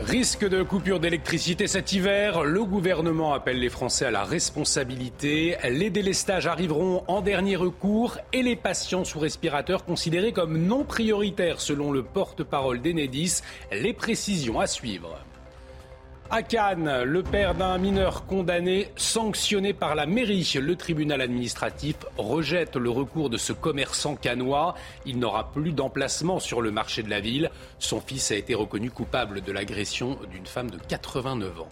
Risque de coupure d'électricité cet hiver, le gouvernement appelle les Français à la responsabilité. Les délestages arriveront en dernier recours et les patients sous respirateur considérés comme non prioritaires selon le porte-parole d'Enedis. Les précisions à suivre. À Cannes, le père d'un mineur condamné, sanctionné par la mairie. Le tribunal administratif rejette le recours de ce commerçant canois. Il n'aura plus d'emplacement sur le marché de la ville. Son fils a été reconnu coupable de l'agression d'une femme de 89 ans.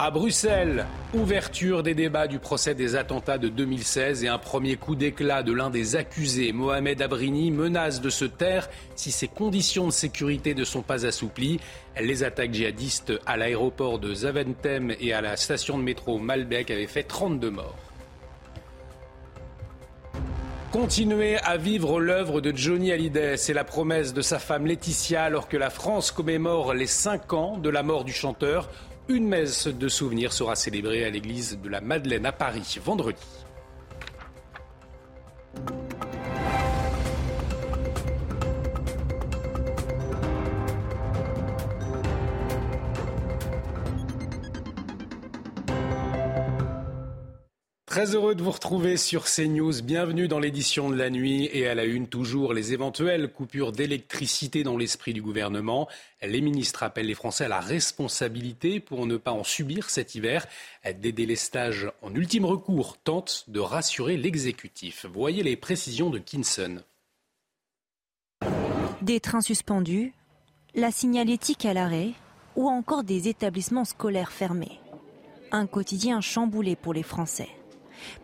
À Bruxelles, ouverture des débats du procès des attentats de 2016 et un premier coup d'éclat de l'un des accusés, Mohamed Abrini, menace de se taire si ses conditions de sécurité ne sont pas assouplies. Les attaques djihadistes à l'aéroport de Zaventem et à la station de métro Malbec avaient fait 32 morts. Continuer à vivre l'œuvre de Johnny Hallyday, c'est la promesse de sa femme Laetitia alors que la France commémore les 5 ans de la mort du chanteur. Une messe de souvenirs sera célébrée à l'église de la Madeleine à Paris vendredi. Très heureux de vous retrouver sur CNews. Bienvenue dans l'édition de la nuit et à la une toujours les éventuelles coupures d'électricité dans l'esprit du gouvernement. Les ministres appellent les Français à la responsabilité pour ne pas en subir cet hiver. Des délestages en ultime recours tentent de rassurer l'exécutif. Voyez les précisions de Kinson. Des trains suspendus, la signalétique à l'arrêt ou encore des établissements scolaires fermés. Un quotidien chamboulé pour les Français.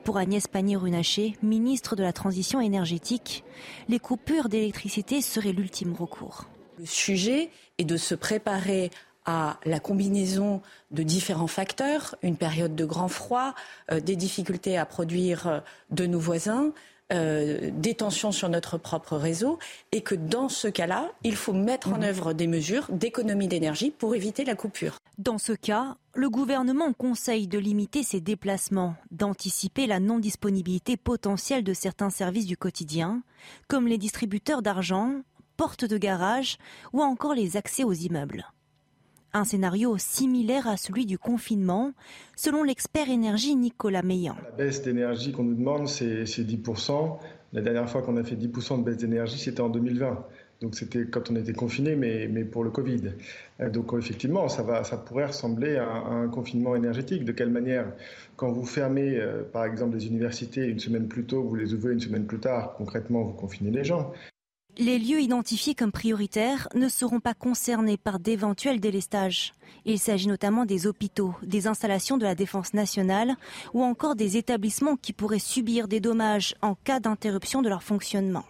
Pour Agnès Pannier-Runacher, ministre de la Transition énergétique, les coupures d'électricité seraient l'ultime recours. Le sujet est de se préparer à la combinaison de différents facteurs, une période de grand froid, euh, des difficultés à produire euh, de nos voisins, euh, des tensions sur notre propre réseau et que dans ce cas-là, il faut mettre en mhm. œuvre des mesures d'économie d'énergie pour éviter la coupure. Dans ce cas, le gouvernement conseille de limiter ses déplacements, d'anticiper la non-disponibilité potentielle de certains services du quotidien, comme les distributeurs d'argent, portes de garage ou encore les accès aux immeubles. Un scénario similaire à celui du confinement, selon l'expert énergie Nicolas Meillan. La baisse d'énergie qu'on nous demande, c'est 10%. La dernière fois qu'on a fait 10% de baisse d'énergie, c'était en 2020. Donc c'était quand on était confiné, mais, mais pour le Covid. Euh, donc effectivement, ça, va, ça pourrait ressembler à, un confinement énergétique. De quelle manière Quand vous fermez, euh, par exemple, les universités une semaine plus tôt, vous les ouvrez une semaine plus tard, concrètement, vous confinez les gens. Les lieux identifiés comme prioritaires ne seront pas concernés par d'éventuels délestages. Il s'agit notamment des hôpitaux, des installations de la défense nationale ou encore des établissements qui pourraient subir des dommages en cas d'interruption de leur fonctionnement.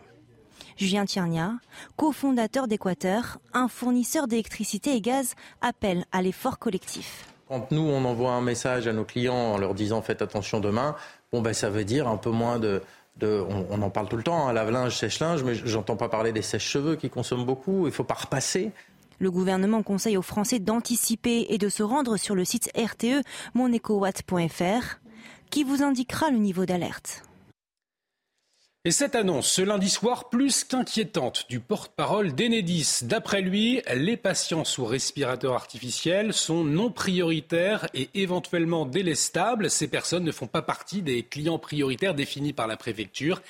Julien Tiernia, cofondateur d'Équateur, un fournisseur d'électricité et gaz, appelle à l'effort collectif. Quand nous, on envoie un message à nos clients en leur disant faites attention demain, bon, ben, ça veut dire un peu moins de, on, en parle tout le temps, hein, lave-linge, sèche-linge, mais j'entends pas parler des sèche-cheveux qui consomment beaucoup. Il faut pas repasser. Le gouvernement conseille aux Français d'anticiper et de se rendre sur le site RTE monecowatt.fr qui vous indiquera le niveau d'alerte? Et cette annonce, ce lundi soir, plus qu'inquiétante du porte-parole d'Enedis. D'après lui, les patients sous respirateur artificiel sont non prioritaires et éventuellement délestables. Ces personnes ne font pas partie des clients prioritaires définis par la préfecture.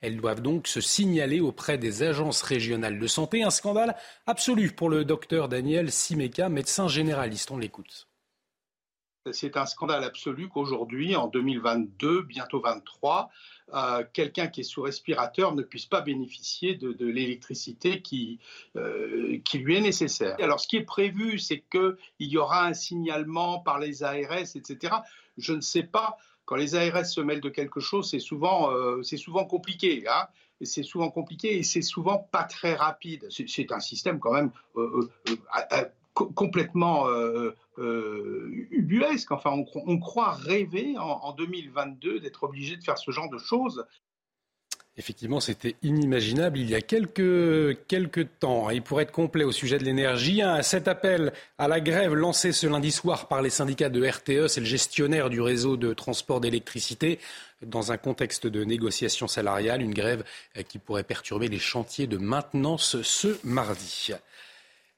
Elles doivent donc se signaler auprès des agences régionales de santé. Un scandale absolu pour le docteur Daniel Simeka, médecin généraliste. On l'écoute. C'est un scandale absolu qu'aujourd'hui, en 2022, bientôt 23, euh, quelqu'un qui est sous respirateur ne puisse pas bénéficier de, l'électricité qui, euh, qui lui est nécessaire. Alors, ce qui est prévu, c'est qu'il y aura un signalement par les ARS, etc. Je ne sais pas. Quand les ARS se mêlent de quelque chose, c'est souvent, euh, souvent compliqué. Hein c'est souvent compliqué et c'est souvent pas très rapide. C'est un système quand même complètement ubuesque. Enfin, on, croit rêver en, en 2022 d'être obligé de faire ce genre de choses. Effectivement, c'était inimaginable il y a quelques, quelques temps. Et pour être complet au sujet de l'énergie, cet appel à la grève lancé ce lundi soir par les syndicats de RTE, c'est le gestionnaire du réseau de transport d'électricité, dans un contexte de négociation salariale, une grève qui pourrait perturber les chantiers de maintenance ce mardi.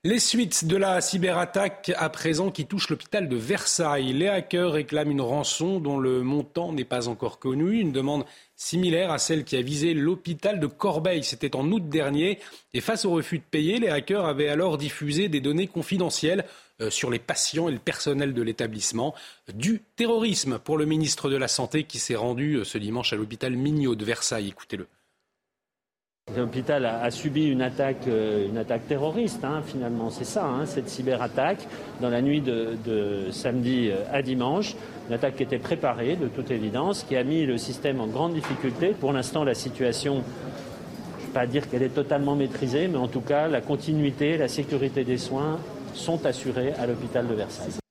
Les suites de la cyberattaque à présent qui touche l'hôpital de Versailles. Les hackers réclament une rançon dont le montant n'est pas encore connu. Une demande similaire à celle qui a visé l'hôpital de Corbeil. C'était en août dernier. Et face au refus de payer, les hackers avaient alors diffusé des données confidentielles euh, sur les patients et le personnel de l'établissement. Du terrorisme pour le ministre de la Santé qui s'est rendu euh, ce dimanche à l'hôpital Mignot de Versailles. Écoutez-le. L'hôpital a, subi une attaque, euh, une attaque terroriste, hein, finalement, c'est ça, hein, cette cyberattaque, dans la nuit de, samedi euh, à dimanche. Une attaque qui était préparée, de toute évidence, qui a mis le système en grande difficulté. Pour l'instant, la situation, je ne vais pas dire qu'elle est totalement maîtrisée, mais en tout cas, la continuité, la sécurité des soins sont assurées à l'hôpital de Versailles.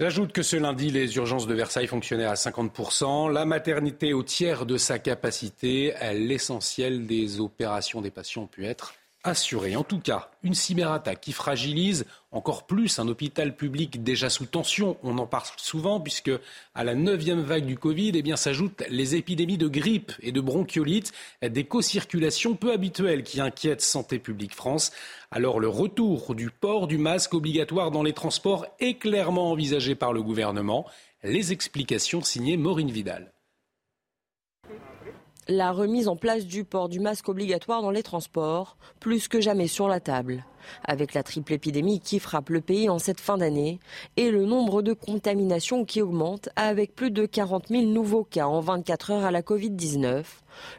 J'ajoute que ce lundi, les urgences de Versailles fonctionnaient à 50%, la maternité au tiers de sa capacité, l'essentiel des opérations des patients ont pu être assuré. En tout cas, une cyberattaque qui fragilise encore plus un hôpital public déjà sous tension. On en parle souvent puisque à la neuvième vague du Covid, eh bien, s'ajoutent les épidémies de grippe et de bronchiolite, des co-circulations peu habituelles qui inquiètent Santé publique France. Alors le retour du port du masque obligatoire dans les transports est clairement envisagé par le gouvernement. Les explications signées Maureen Vidal la remise en place du port du masque obligatoire dans les transports, plus que jamais sur la table. Avec la triple épidémie qui frappe le pays en cette fin d'année et le nombre de contaminations qui augmente avec plus de 40 000 nouveaux cas en 24 heures à la Covid-19,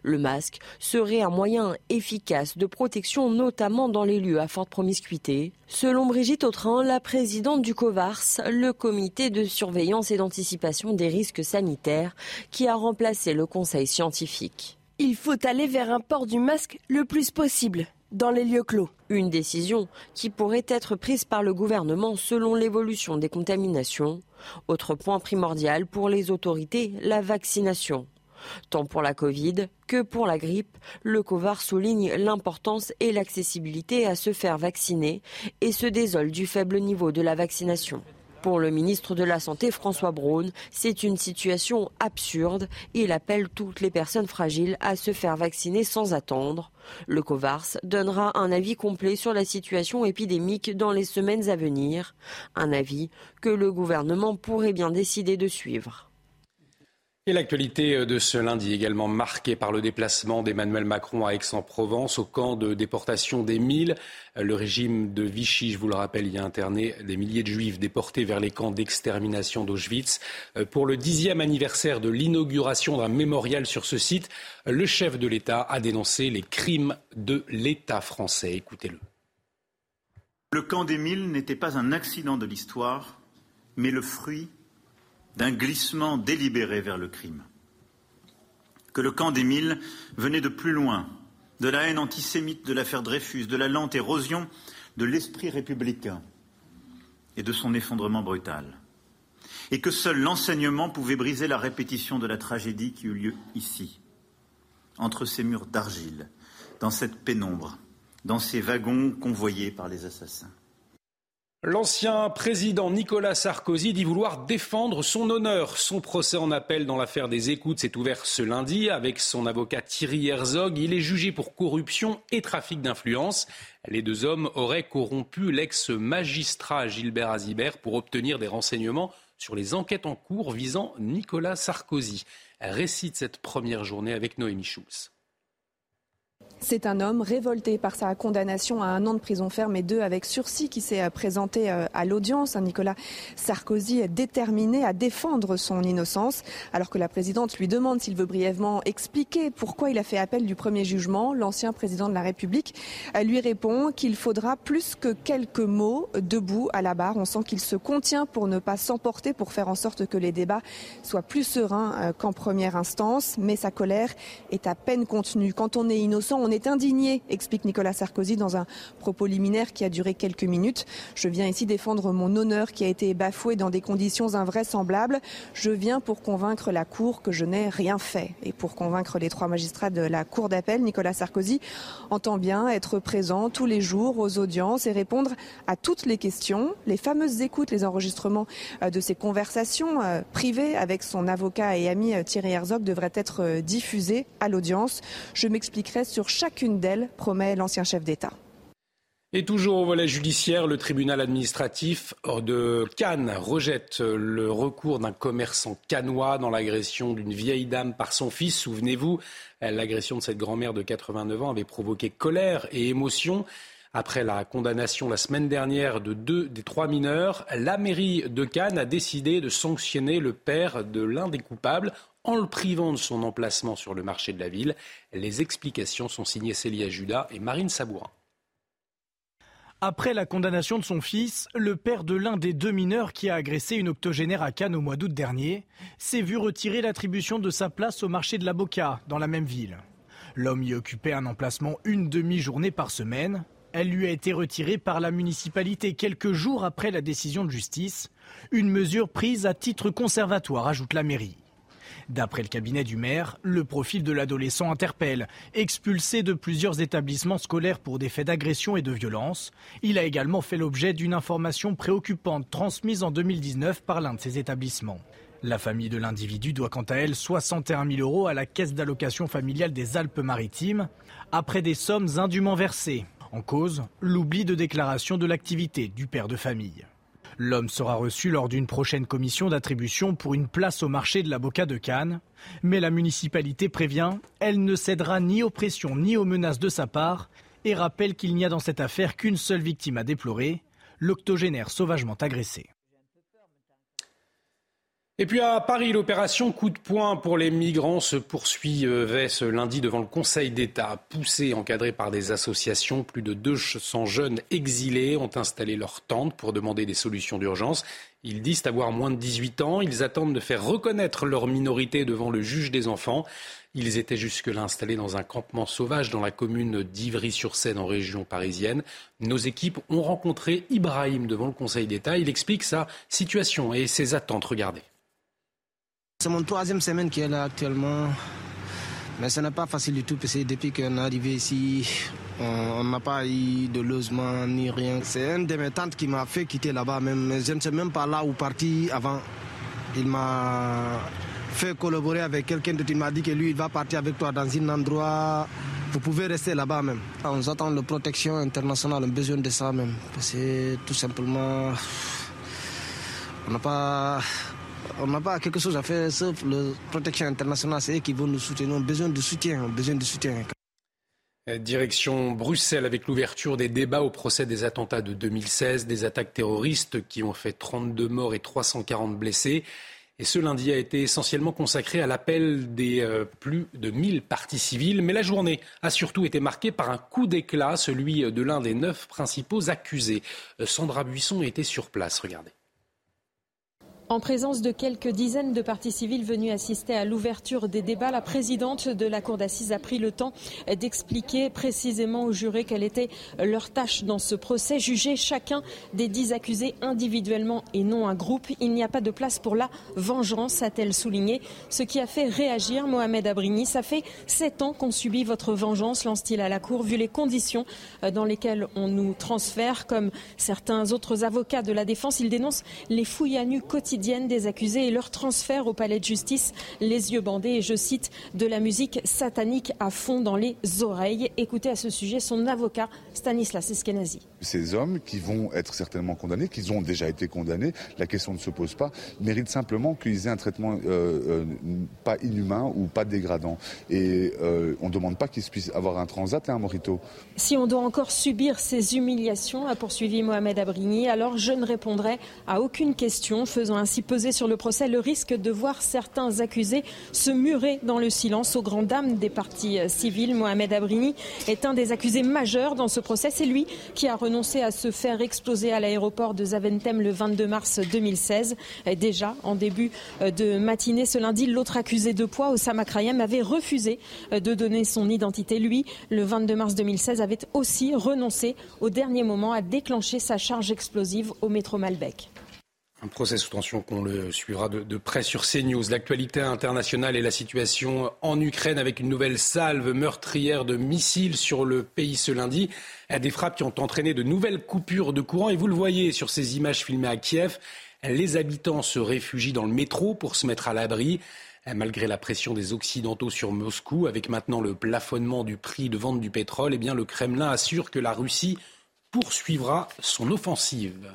le masque serait un moyen efficace de protection, notamment dans les lieux à forte promiscuité. Selon Brigitte Autrin, la présidente du COVARS, le comité de surveillance et d'anticipation des risques sanitaires, qui a remplacé le conseil scientifique. Il faut aller vers un port du masque le plus possible dans les lieux clos. Une décision qui pourrait être prise par le gouvernement selon l'évolution des contaminations. Autre point primordial pour les autorités, la vaccination. Tant pour la Covid que pour la grippe, le COVAR souligne l'importance et l'accessibilité à se faire vacciner et se désole du faible niveau de la vaccination. Pour le ministre de la Santé, François Braun, c'est une situation absurde. Il appelle toutes les personnes fragiles à se faire vacciner sans attendre. Le COVARS donnera un avis complet sur la situation épidémique dans les semaines à venir. Un avis que le gouvernement pourrait bien décider de suivre. L'actualité de ce lundi également marquée par le déplacement d'Emmanuel Macron à Aix-en-Provence au camp de déportation des Milles. Le régime de Vichy, je vous le rappelle, y a interné des milliers de juifs déportés vers les camps d'extermination d'Auschwitz. Pour le dixième anniversaire de l'inauguration d'un mémorial sur ce site, le chef de l'État a dénoncé les crimes de l'État français. Écoutez-le. Le camp des Milles n'était pas un accident de l'histoire, mais le fruit d'un glissement délibéré vers le crime. Que le camp d'Émile venait de plus loin, de la haine antisémite de l'affaire Dreyfus, de la lente érosion de l'esprit républicain et de son effondrement brutal. Et que seul l'enseignement pouvait briser la répétition de la tragédie qui eut lieu ici, entre ces murs d'argile, dans cette pénombre, dans ces wagons convoyés par les assassins. L'ancien président Nicolas Sarkozy dit vouloir défendre son honneur. Son procès en appel dans l'affaire des écoutes s'est ouvert ce lundi avec son avocat Thierry Herzog. Il est jugé pour corruption et trafic d'influence. Les deux hommes auraient corrompu l'ex-magistrat Gilbert Azibert pour obtenir des renseignements sur les enquêtes en cours visant Nicolas Sarkozy. Récite cette première journée avec Noémie Schulz. C'est un homme révolté par sa condamnation à un an de prison ferme et deux avec sursis qui s'est euh, présenté euh, à l'audience. Nicolas Sarkozy est déterminé à défendre son innocence alors que la présidente lui demande s'il veut brièvement expliquer pourquoi il a fait appel du premier jugement. L'ancien président de la République euh, lui répond qu'il faudra plus que quelques mots debout à la barre. On sent qu'il se contient pour ne pas s'emporter, pour faire en sorte que les débats soient plus sereins qu'en première instance. Mais sa colère est à peine contenue. Quand on est innocent, est indigné, explique Nicolas Sarkozy dans un propos liminaire qui a duré quelques minutes. Je viens ici défendre mon honneur qui a été bafoué dans des conditions invraisemblables. Je viens pour convaincre la Cour que je n'ai rien fait. Et pour convaincre les trois magistrats de la Cour d'appel, Nicolas Sarkozy entend bien être présent tous les jours aux audiences et répondre à toutes les questions. Les fameuses écoutes, les enregistrements euh, de ces conversations euh, privées avec son avocat et ami euh, Thierry Herzog devraient être diffusées à l'audience. Je m'expliquerai sur chacune d'elles, promet l'ancien chef d'État. Et toujours au volet judiciaire, le tribunal administratif de Cannes rejette le recours d'un commerçant cannois dans l'agression d'une vieille dame par son fils. Souvenez-vous, l'agression de cette grand-mère de 89 ans avait provoqué colère et émotion. Après la condamnation la semaine dernière de deux des trois mineurs, la mairie de Cannes a décidé de sanctionner le père de l'un des coupables en le privant de son emplacement sur le marché de la ville. Les explications sont signées Célia Judas et Marine Sabourin. Après la condamnation de son fils, le père de l'un des deux mineurs qui a agressé une octogénaire à Cannes au mois d'août dernier s'est vu retirer l'attribution de sa place au marché de la Boca, dans la même ville. L'homme y occupait un emplacement une demi-journée par semaine. Elle lui a été retirée par la municipalité quelques jours après la décision de justice, une mesure prise à titre conservatoire, ajoute la mairie. D'après le cabinet du maire, le profil de l'adolescent interpelle. Expulsé de plusieurs établissements scolaires pour des faits d'agression et de violence, il a également fait l'objet d'une information préoccupante transmise en 2019 par l'un de ces établissements. La famille de l'individu doit quant à elle 61 000 euros à la caisse d'allocation familiale des Alpes-Maritimes, après des sommes indûment versées. En cause, l'oubli de déclaration de l'activité du père de famille. L'homme sera reçu lors d'une prochaine commission d'attribution pour une place au marché de la Boca de Cannes. Mais la municipalité prévient, elle ne cédera ni aux pressions ni aux menaces de sa part et rappelle qu'il n'y a dans cette affaire qu'une seule victime à déplorer, l'octogénaire sauvagement agressé. Et puis à Paris, l'opération coup de poing pour les migrants se poursuivait ce lundi devant le Conseil d'État. Poussés, encadrés par des associations, plus de 200 jeunes exilés ont installé leur tente pour demander des solutions d'urgence. Ils disent avoir moins de 18 ans. Ils attendent de faire reconnaître leur minorité devant le juge des enfants. Ils étaient jusque-là installés dans un campement sauvage dans la commune d'Ivry-sur-Seine en région parisienne. Nos équipes ont rencontré Ibrahim devant le Conseil d'État. Il explique sa situation et ses attentes. Regardez. C'est mon troisième semaine qui est là actuellement. Mais ce n'est pas facile du tout parce que depuis qu'on est arrivé ici, on n'a pas eu de logement ni rien. C'est un de mes tantes qui m'a fait quitter là-bas même. Je ne sais même pas là où partir avant. Il m'a fait collaborer avec quelqu'un d'autre. Il m'a dit que lui, il va partir avec toi dans un endroit. Vous pouvez rester là-bas même. On attend la protection internationale, on a besoin de ça même. Parce que tout simplement, on n'a pas on n'a pas quelque chose à faire sauf la protection internationale. C'est eux qui vont nous soutenir. On a besoin de soutien. Besoin de soutien. Euh, direction Bruxelles avec l'ouverture des débats au procès des attentats de 2016, des attaques terroristes qui ont fait 32 morts et 340 blessés. Et ce lundi a été essentiellement consacré à l'appel des euh, plus de 1000 parties civiles. Mais la journée a surtout été marquée par un coup d'éclat, celui de l'un des neuf principaux accusés. Euh, Sandra Buisson était sur place. Regardez. En présence de quelques dizaines de partis civils venus assister à l'ouverture des débats, la présidente de la Cour d'assises a pris le temps d'expliquer précisément aux jurés quelle était leur tâche dans ce procès, juger chacun des dix accusés individuellement et non un groupe. Il n'y a pas de place pour la vengeance, a-t-elle souligné, ce qui a fait réagir Mohamed Abrini. Ça fait sept ans qu'on subit votre vengeance, lance-t-il à la Cour, vu les conditions dans lesquelles on nous transfère. Comme certains autres avocats de la défense, il dénonce les fouilles à nu quotidiennes des accusés et leur transfert au palais de justice, les yeux bandés et, je cite, de la musique satanique à fond dans les oreilles. Écoutez à ce sujet son avocat Stanislas Eskenazi. Ces hommes qui vont être certainement condamnés, qu'ils ont déjà été condamnés, la question ne se pose pas, méritent simplement qu'ils aient un traitement euh, euh, pas inhumain ou pas dégradant. Et euh, on ne demande pas qu'ils puissent avoir un transat et un morito. Si on doit encore subir ces humiliations, a poursuivi Mohamed Abrigny, alors je ne répondrai à aucune question, faisant ainsi peser sur le procès le risque de voir certains accusés se murer dans le silence aux grandes dames des partis civils. Mohamed Abrigny est un des accusés majeurs dans ce procès. C'est lui qui a renoncé à se faire exploser à l'aéroport de Zaventem le 22 mars 2016. Déjà, en début de matinée ce lundi, l'autre accusé de poids, Osama Krayem, avait refusé de donner son identité. Lui, le 22 mars 2016, avait aussi renoncé au dernier moment à déclencher sa charge explosive au métro Malbec. Un procès sous tension qu'on le suivra de, près sur CNews. L'actualité internationale et la situation en Ukraine avec une nouvelle salve meurtrière de missiles sur le pays ce lundi. Des frappes qui ont entraîné de nouvelles coupures de courant. Et vous le voyez sur ces images filmées à Kiev. Les habitants se réfugient dans le métro pour se mettre à l'abri. Malgré la pression des Occidentaux sur Moscou, avec maintenant le plafonnement du prix de vente du pétrole, eh le Kremlin assure que la Russie poursuivra son offensive.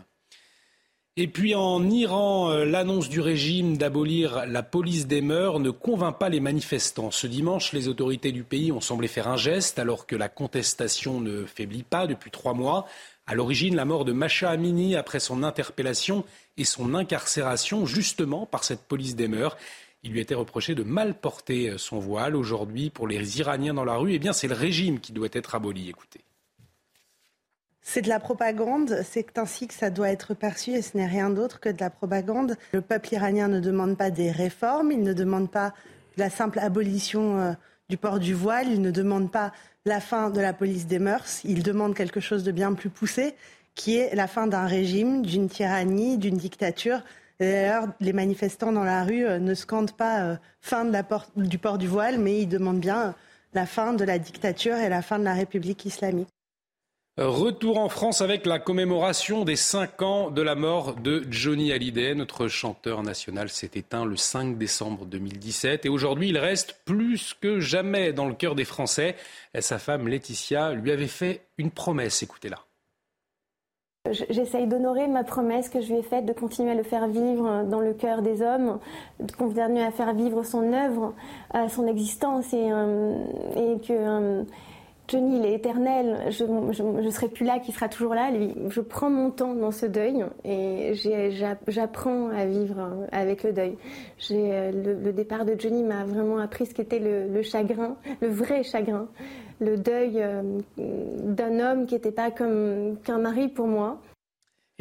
Et puis en Iran, l'annonce du régime d'abolir la police des mœurs ne convainc pas les manifestants. Ce dimanche, les autorités du pays ont semblé faire un geste alors que la contestation ne faiblit pas depuis trois mois. À l'origine, la mort de Macha Amini après son interpellation et son incarcération justement par cette police des mœurs. Il lui était reproché de mal porter son voile. Aujourd'hui, pour les Iraniens dans la rue, eh bien, c'est le régime qui doit être aboli. Écoutez. C'est de la propagande, c'est ainsi que ça doit être perçu et ce n'est rien d'autre que de la propagande. Le peuple iranien ne demande pas des réformes, il ne demande pas la simple abolition du port du voile, il ne demande pas la fin de la police des mœurs, il demande quelque chose de bien plus poussé, qui est la fin d'un régime, d'une tyrannie, d'une dictature. D'ailleurs, les manifestants dans la rue ne scandent pas fin de la du port du voile, mais ils demandent bien la fin de la dictature et la fin de la République islamique. Retour en France avec la commémoration des 5 ans de la mort de Johnny Hallyday. Notre chanteur national s'est éteint le 5 décembre 2017 et aujourd'hui il reste plus que jamais dans le cœur des Français. Sa femme Laetitia lui avait fait une promesse, écoutez-la. J'essaye d'honorer ma promesse que je lui ai faite de continuer à le faire vivre dans le cœur des hommes, de continuer à faire vivre son œuvre, son existence et, et que Johnny, il est éternel, je ne serai plus là, qui sera toujours là. Lui. Je prends mon temps dans ce deuil et j'apprends à vivre avec le deuil. Le, le, départ de Johnny m'a vraiment appris ce qu'était le, le, chagrin, le vrai chagrin, le deuil euh, d'un homme qui n'était pas comme qu'un mari pour moi.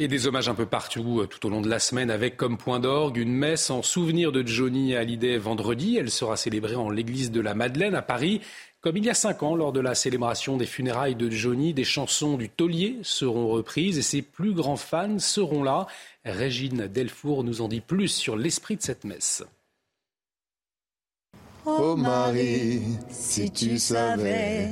Et des hommages un peu partout tout au long de la semaine avec comme point d'orgue une messe en souvenir de Johnny Hallyday vendredi. Elle sera célébrée en l'église de la Madeleine à Paris. Comme il y a cinq ans, lors de la célébration des funérailles de Johnny, des chansons du taulier seront reprises et ses plus grands fans seront là. Régine Delfour nous en dit plus sur l'esprit de cette messe. Oh Marie, si tu savais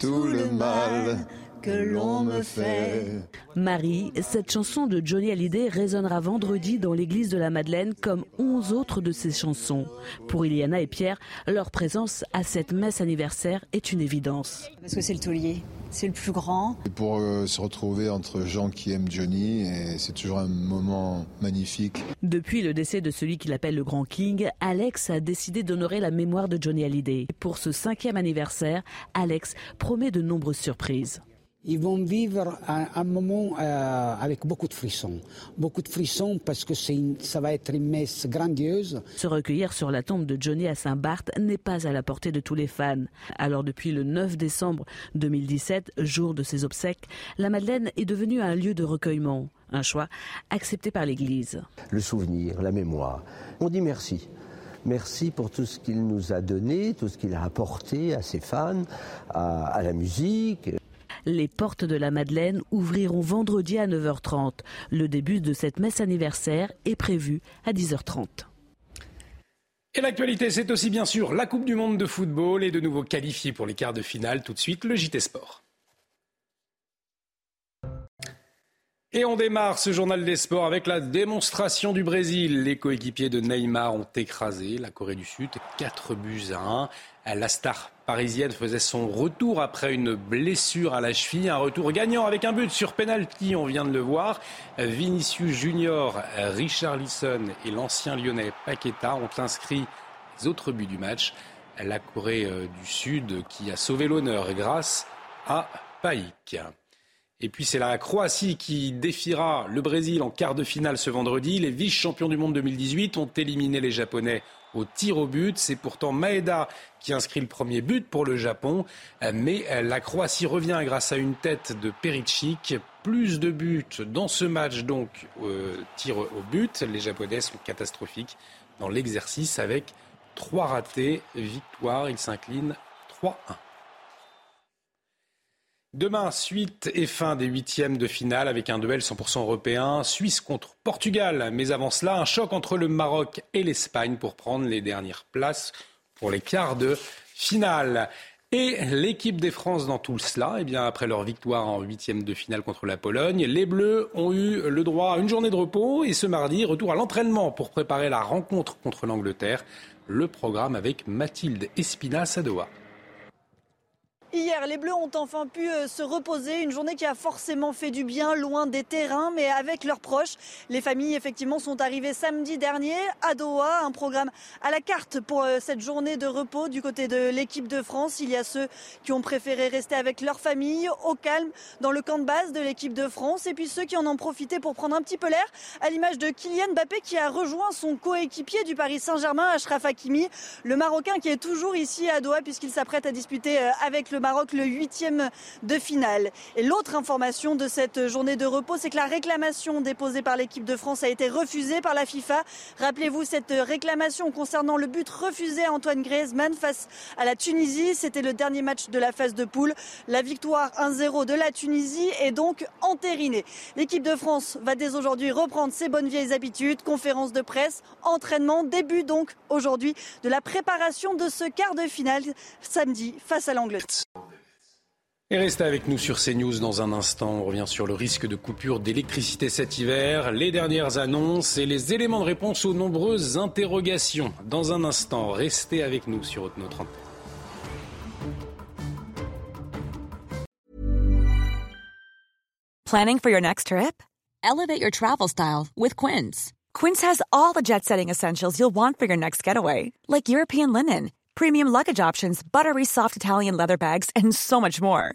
tout le mal que l'on me fait. Marie, cette chanson de Johnny Hallyday résonnera vendredi dans l'église de la Madeleine comme onze autres de ses chansons. Pour Iliana et Pierre, leur présence à cette messe anniversaire est une évidence. Parce que c'est le taulier, c'est le plus grand. Et pour euh, se retrouver entre gens qui aiment Johnny, c'est toujours un moment magnifique. Depuis le décès de celui qu'il appelle le Grand King, Alex a décidé d'honorer la mémoire de Johnny Hallyday. Pour ce cinquième anniversaire, Alex promet de nombreuses surprises. Ils vont vivre un, un moment euh, avec beaucoup de frissons. Beaucoup de frissons parce que une, ça va être une messe grandiose. Se recueillir sur la tombe de Johnny à Saint-Barth n'est pas à la portée de tous les fans. Alors depuis le 9 décembre 2017, jour de ses obsèques, la Madeleine est devenue un lieu de recueillement. Un choix accepté par l'Église. Le souvenir, la mémoire. On dit merci. Merci pour tout ce qu'il nous a donné, tout ce qu'il a apporté à ses fans, à, à la musique. Les portes de la Madeleine ouvriront vendredi à 9h30. Le début de cette messe anniversaire est prévu à 10h30. Et l'actualité, c'est aussi bien sûr la Coupe du Monde de football et de nouveau qualifié pour les quarts de finale. Tout de suite, le JT Sport. Et on démarre ce journal des sports avec la démonstration du Brésil. Les coéquipiers de Neymar ont écrasé la Corée du Sud 4 buts à 1. La star parisienne faisait son retour après une blessure à la cheville. Un retour gagnant avec un but sur penalty, on vient de le voir. Vinicius Junior, Richard Lisson et l'ancien lyonnais Paqueta ont inscrit les autres buts du match. La Corée euh, du Sud qui a sauvé l'honneur grâce à Paik. Et puis c'est la Croatie qui défiera le Brésil en quart de finale ce vendredi. Les vice-champions du monde 2018 ont éliminé les Japonais au tir au but. C'est pourtant Maeda qui inscrit le premier but pour le Japon. Mais la Croatie revient grâce à une tête de Pericic. Plus de buts dans ce match, donc euh, tir au but. Les Japonais sont catastrophiques dans l'exercice avec trois ratés. Victoire, ils s'inclinent 3-1. Demain, suite et fin des huitièmes de finale avec un duel 100% européen, Suisse contre Portugal. Mais avant cela, un choc entre le Maroc et l'Espagne pour prendre les dernières places pour les quarts de finale. Et l'équipe des France dans tout cela, eh bien, après leur victoire en huitième de finale contre la Pologne, les Bleus ont eu le droit à une journée de repos et ce mardi, retour à l'entraînement pour préparer la rencontre contre l'Angleterre. Le programme avec Mathilde Espina Sadoa. Hier, les Bleus ont enfin pu euh, se reposer, une journée qui a forcément fait du bien, loin des terrains, mais avec leurs proches. Les familles, effectivement, sont arrivées samedi dernier à Doha, un programme à la carte pour euh, cette journée de repos du côté de l'équipe de France. Il y a ceux qui ont préféré rester avec leur famille, au calme, dans le camp de base de l'équipe de France, et puis ceux qui en ont profité pour prendre un petit peu l'air, à l'image de Kylian Mbappé qui a rejoint son coéquipier du Paris Saint-Germain, Ashraf Hakimi, le Marocain qui est toujours ici à Doha puisqu'il s'apprête à disputer euh, avec le Maroc le huitième de finale. Et l'autre information de cette journée de repos, c'est que la réclamation déposée par l'équipe de France a été refusée par la FIFA. Rappelez-vous cette réclamation concernant le but refusé à Antoine Griezmann face à la Tunisie. C'était le dernier match de la phase de poule. La victoire 1-0 de la Tunisie est donc entérinée. L'équipe de France va dès aujourd'hui reprendre ses bonnes vieilles habitudes, conférence de presse, entraînement, début donc aujourd'hui de la préparation de ce quart de finale samedi face à l'Angleterre. Et restez avec nous sur CNews dans un instant. On revient sur le risque de coupure d'électricité cet hiver, les dernières annonces et les éléments de réponse aux nombreuses interrogations. Dans un instant, restez avec nous sur notre antenne. Planning for your next trip? Elevate your travel style with Quince. Quince has all the jet setting essentials you'll want for your next getaway, like European linen premium luggage options, buttery soft Italian leather bags, and so much more.